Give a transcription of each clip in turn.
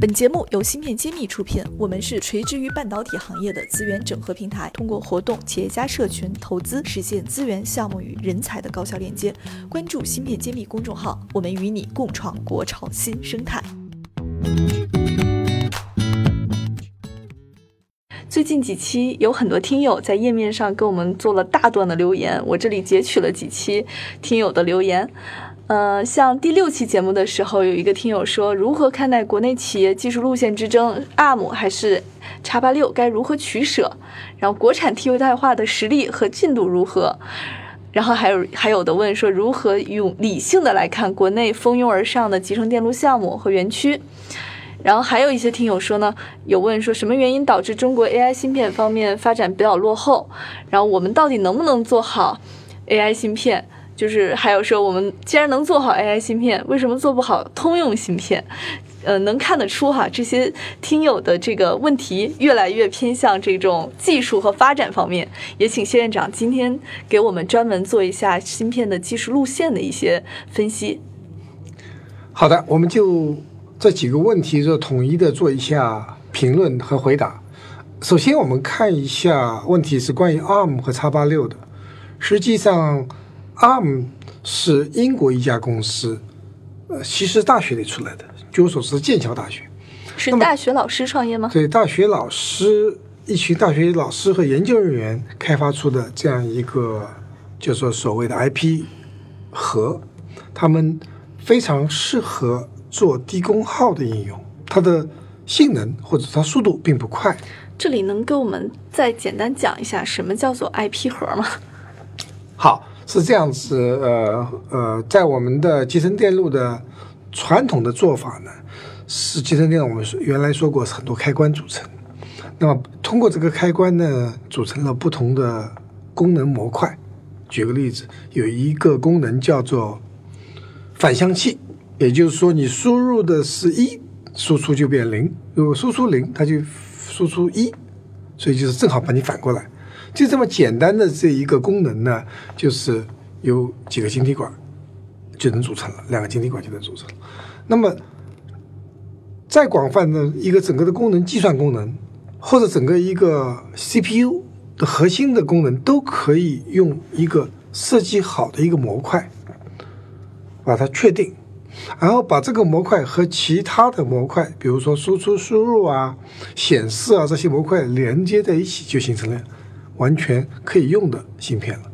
本节目由芯片揭秘出品，我们是垂直于半导体行业的资源整合平台，通过活动、企业家社群、投资，实现资源、项目与人才的高效链接。关注芯片揭秘公众号，我们与你共创国潮新生态。最近几期有很多听友在页面上给我们做了大段的留言，我这里截取了几期听友的留言。呃，像第六期节目的时候，有一个听友说，如何看待国内企业技术路线之争？ARM 还是叉八六？该如何取舍？然后国产替代化的实力和进度如何？然后还有还有的问说，如何用理性的来看国内蜂拥而上的集成电路项目和园区？然后还有一些听友说呢，有问说什么原因导致中国 AI 芯片方面发展比较落后？然后我们到底能不能做好 AI 芯片？就是还有说，我们既然能做好 AI 芯片，为什么做不好通用芯片？呃，能看得出哈，这些听友的这个问题越来越偏向这种技术和发展方面。也请谢院长今天给我们专门做一下芯片的技术路线的一些分析。好的，我们就这几个问题就统一的做一下评论和回答。首先，我们看一下问题是关于 ARM 和叉八六的，实际上。ARM 是英国一家公司，呃，其实大学里出来的，据我所知，剑桥大学是大学老师创业吗？对，大学老师一群大学老师和研究人员开发出的这样一个，就说所谓的 IP 核，他们非常适合做低功耗的应用，它的性能或者它速度并不快。这里能给我们再简单讲一下什么叫做 IP 核吗？好。是这样子，呃呃，在我们的集成电路的传统的做法呢，是集成电路我们原来说过是很多开关组成，那么通过这个开关呢，组成了不同的功能模块。举个例子，有一个功能叫做反向器，也就是说你输入的是一，输出就变零；如果输出零，它就输出一，所以就是正好把你反过来。就这么简单的这一个功能呢，就是有几个晶体管就能组成了，两个晶体管就能组成。那么，再广泛的一个整个的功能计算功能，或者整个一个 CPU 的核心的功能，都可以用一个设计好的一个模块把它确定，然后把这个模块和其他的模块，比如说输出、输入啊、显示啊这些模块连接在一起，就形成了。完全可以用的芯片了，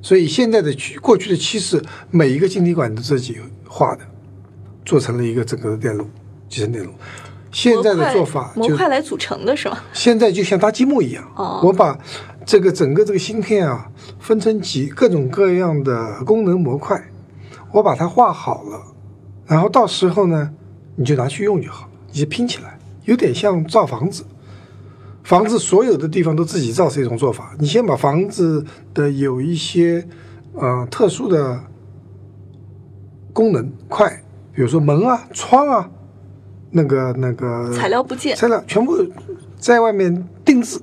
所以现在的过去的趋势，每一个晶体管都自己画的，做成了一个整个的电路，集成电路。现在的做法，模块来组成的是吗？现在就像搭积木一样，我把这个整个这个芯片啊，分成几各种各样的功能模块，我把它画好了，然后到时候呢，你就拿去用就好，你就拼起来，有点像造房子。房子所有的地方都自己造是一种做法。你先把房子的有一些呃特殊的功能块，比如说门啊、窗啊，那个那个材料部件，材料全部在外面定制，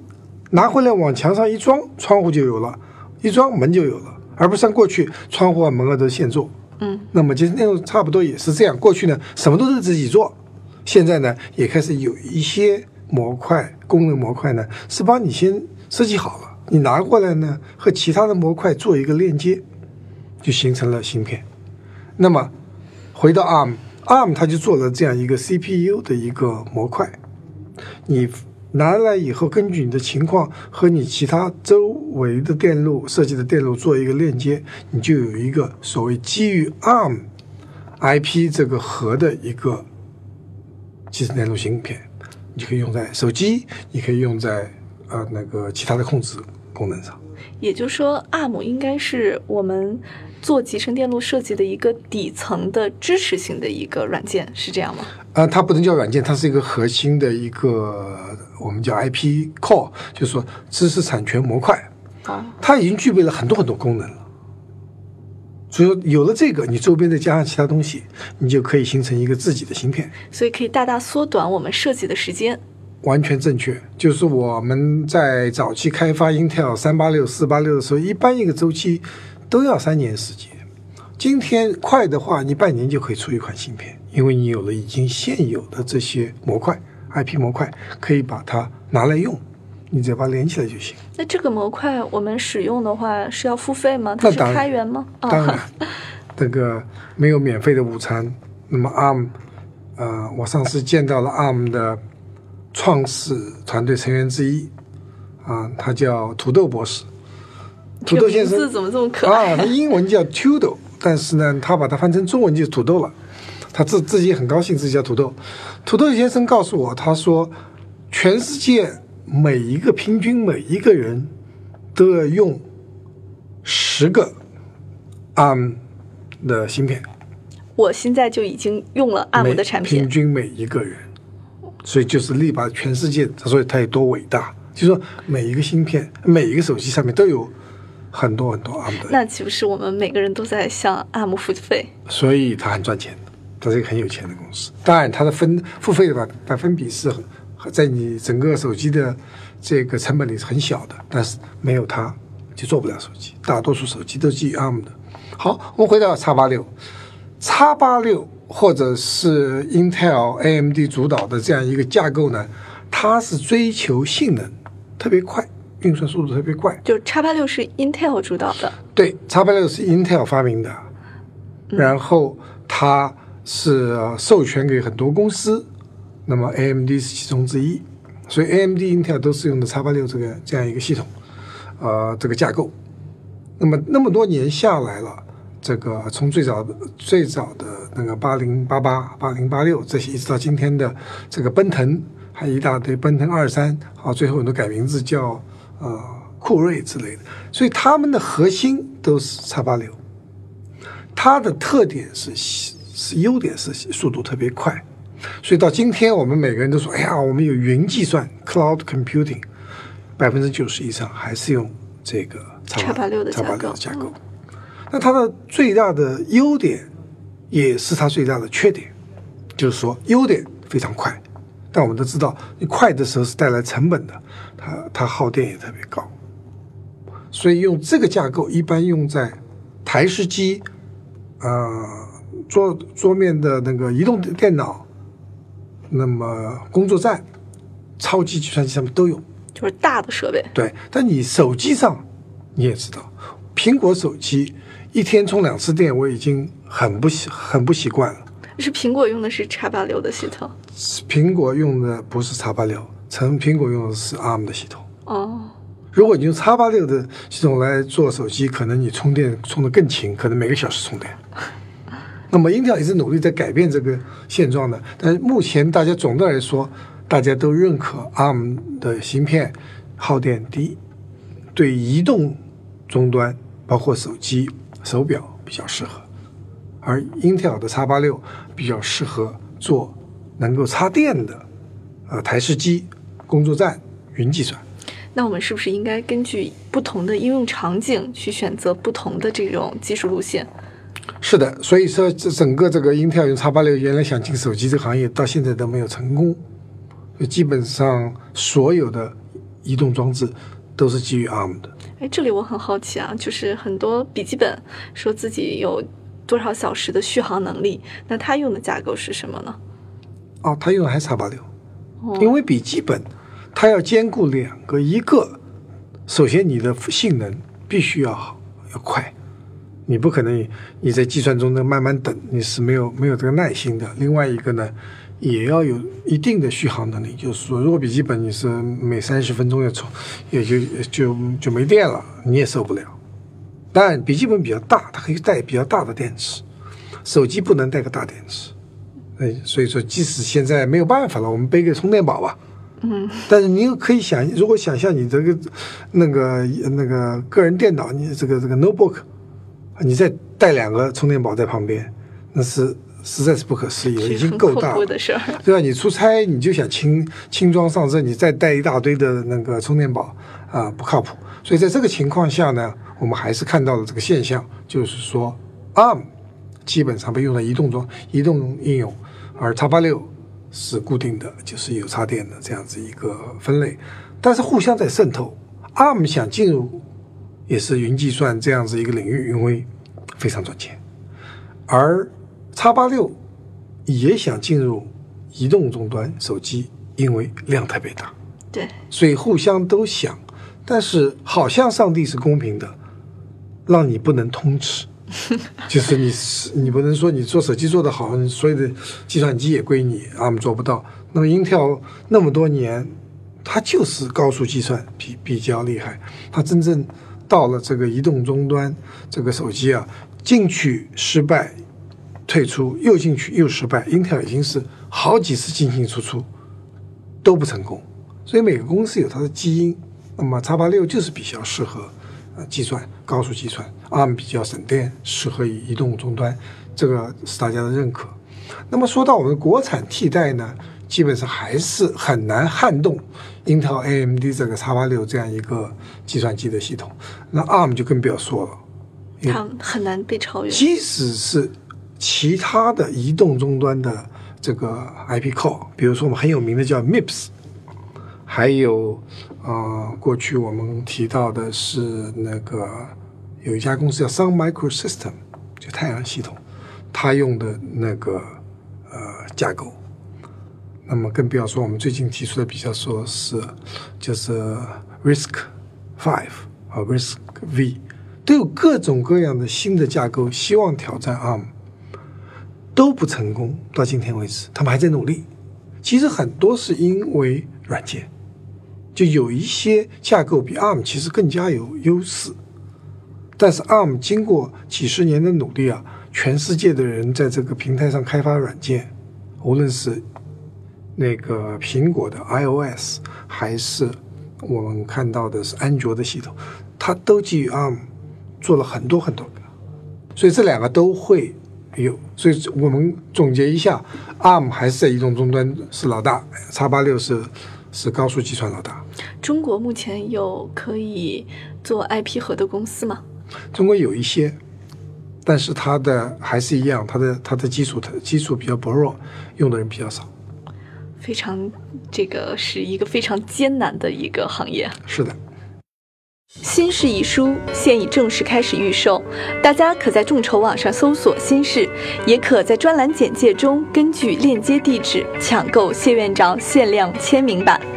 拿回来往墙上一装，窗户就有了，一装门就有了，而不像过去窗户啊、门啊都现做。嗯，那么其实那种差不多也是这样。过去呢，什么都是自己做，现在呢，也开始有一些。模块功能模块呢，是帮你先设计好了，你拿过来呢，和其他的模块做一个链接，就形成了芯片。那么回到 ARM，ARM 它就做了这样一个 CPU 的一个模块，你拿来以后，根据你的情况和你其他周围的电路设计的电路做一个链接，你就有一个所谓基于 ARM IP 这个核的一个集成电路芯片。你可以用在手机，你可以用在呃那个其他的控制功能上。也就是说，ARM 应该是我们做集成电路设计的一个底层的支持性的一个软件，是这样吗？呃，它不能叫软件，它是一个核心的一个我们叫 IP core，就是说知识产权模块。啊，它已经具备了很多很多功能了。所以有了这个，你周边再加上其他东西，你就可以形成一个自己的芯片。所以可以大大缩短我们设计的时间。完全正确，就是我们在早期开发 Intel 三八六、四八六的时候，一般一个周期都要三年时间。今天快的话，你半年就可以出一款芯片，因为你有了已经现有的这些模块，IP 模块，可以把它拿来用，你只要把它连起来就行。那这个模块我们使用的话是要付费吗？它是开源吗？哦 当然，这个没有免费的午餐。那么 ARM，呃，我上次见到了 ARM 的创始团队成员之一，啊，他叫土豆博士。土豆先生字怎么这么可爱？啊，他英文叫 Tudo，但是呢，他把它翻成中文就是土豆了。他自自己也很高兴自己叫土豆。土豆先生告诉我，他说，全世界每一个平均每一个人都要用十个 ARM 的芯片，我现在就已经用了 ARM 的产品，平均每一个人，所以就是力拔全世界，所以它有多伟大。就是说，每一个芯片，每一个手机上面都有很多很多 ARM 的那岂不是我们每个人都在向 ARM 付费？所以它很赚钱的，它是一个很有钱的公司。当然，它的分付费的百百分比是很在你整个手机的这个成本里是很小的，但是没有它就做不了手机。大多数手机都基于 ARM 的。好，我们回到 x 八六，x 八六或者是 Intel、AMD 主导的这样一个架构呢，它是追求性能特别快，运算速度特别快。就叉八六是 Intel 主导的，对，x 八六是 Intel 发明的，然后它是呃授权给很多公司，那么 AMD 是其中之一，所以 AMD、Intel 都是用的 x 八六这个这样一个系统，呃，这个架构。那么那么多年下来了，这个从最早最早的那个八零八八、八零八六这些，一直到今天的这个奔腾，还有一大堆奔腾二三，好，最后很多改名字叫呃酷睿之类的，所以他们的核心都是 x 八六，它的特点是是优点是速度特别快，所以到今天我们每个人都说，哎呀，我们有云计算 （cloud computing），百分之九十以上还是用这个 X86 的 x 八架构六的架构。那它的最大的优点，也是它最大的缺点，就是说优点非常快，但我们都知道，你快的时候是带来成本的，它它耗电也特别高，所以用这个架构一般用在台式机，呃，桌桌面的那个移动电脑，那么工作站、超级计算机上面都有。就是大的设备。对，但你手机上你也知道，苹果手机一天充两次电，我已经很不习很不习惯了。是苹果用的是叉八六的系统苹果用的不是叉八六，成苹果用的是 ARM 的系统。哦，如果你用叉八六的系统来做手机，可能你充电充的更勤，可能每个小时充电。那么 Intel 也是努力在改变这个现状的，但是目前大家总的来说，大家都认可 ARM 的芯片耗电低，对移动终端包括手机、手表比较适合，而 Intel 的 x 八六比较适合做能够插电的呃台式机、工作站、云计算。那我们是不是应该根据不同的应用场景去选择不同的这种技术路线？是的，所以说这整个这个 Intel 用 x 八六原来想进手机这个行业，到现在都没有成功。基本上所有的移动装置都是基于 ARM 的。哎，这里我很好奇啊，就是很多笔记本说自己有多少小时的续航能力，那它用的架构是什么呢？哦，它用的还是 x 八六，哦因为笔记本它要兼顾两个，一个首先你的性能必须要好要快，你不可能你在计算中呢慢慢等，你是没有没有这个耐心的。另外一个呢，也要有一定的续航能力，就是说，如果笔记本你是每三十分钟要充，也就就就没电了，你也受不了。当然，笔记本比较大，它可以带比较大的电池，手机不能带个大电池。哎，所以说，即使现在没有办法了，我们背个充电宝吧。嗯，但是你又可以想，如果想象你这个那个那个个人电脑，你这个这个 notebook，你再带两个充电宝在旁边，那是实在是不可思议了，已经够大了。对吧？你出差你就想轻轻装上阵，你再带一大堆的那个充电宝啊、不靠谱。所以在这个情况下呢，我们还是看到了这个现象，就是说 ARM 基本上被用在移动中、移动应用，而叉八六是固定的，就是有插电的这样子一个分类，但是互相在渗透。ARM 想进入也是云计算这样子一个领域，因为非常赚钱，而叉八六也想进入移动终端手机，因为量特别大，对，所以互相都想。但是好像上帝是公平的，让你不能通吃，就是你是你不能说你做手机做得好，所有的计算机也归你，ARM 做不到。那么 Intel 那么多年，它就是高速计算比比较厉害，它真正到了这个移动终端这个手机啊，进去失败，退出又进去又失败，Intel 已经是好几次进进出出都不成功，所以每个公司有它的基因。那么叉八六就是比较适合呃计算高速计算，ARM 比较省电，适合于移动终端，这个是大家的认可。那么说到我们国产替代呢，基本上还是很难撼动 Intel AMD 这个叉八六这样一个计算机的系统。那 ARM 就更不要说了，它很难被超越。即使是其他的移动终端的这个 IP core，比如说我们很有名的叫 MIPS，还有。啊，过去我们提到的是那个有一家公司叫 Sun Microsystem，就太阳系统，它用的那个呃架构。那么更不要说我们最近提出的比较说是就是 Risk Five 和 Risk V，都有各种各样的新的架构，希望挑战 ARM，都不成功。到今天为止，他们还在努力。其实很多是因为软件。就有一些架构比 ARM 其实更加有优势，但是 ARM 经过几十年的努力啊，全世界的人在这个平台上开发软件，无论是那个苹果的 iOS，还是我们看到的是安卓的系统，它都基于 ARM 做了很多很多个，所以这两个都会有。所以我们总结一下，ARM 还是在移动终端是老大，叉八六是。是高速计算老大。中国目前有可以做 IP 核的公司吗？中国有一些，但是它的还是一样，它的它的基础的基础比较薄弱，用的人比较少。非常，这个是一个非常艰难的一个行业。是的。新事一书现已正式开始预售，大家可在众筹网上搜索“新事”，也可在专栏简介中根据链接地址抢购谢院长限量签名版。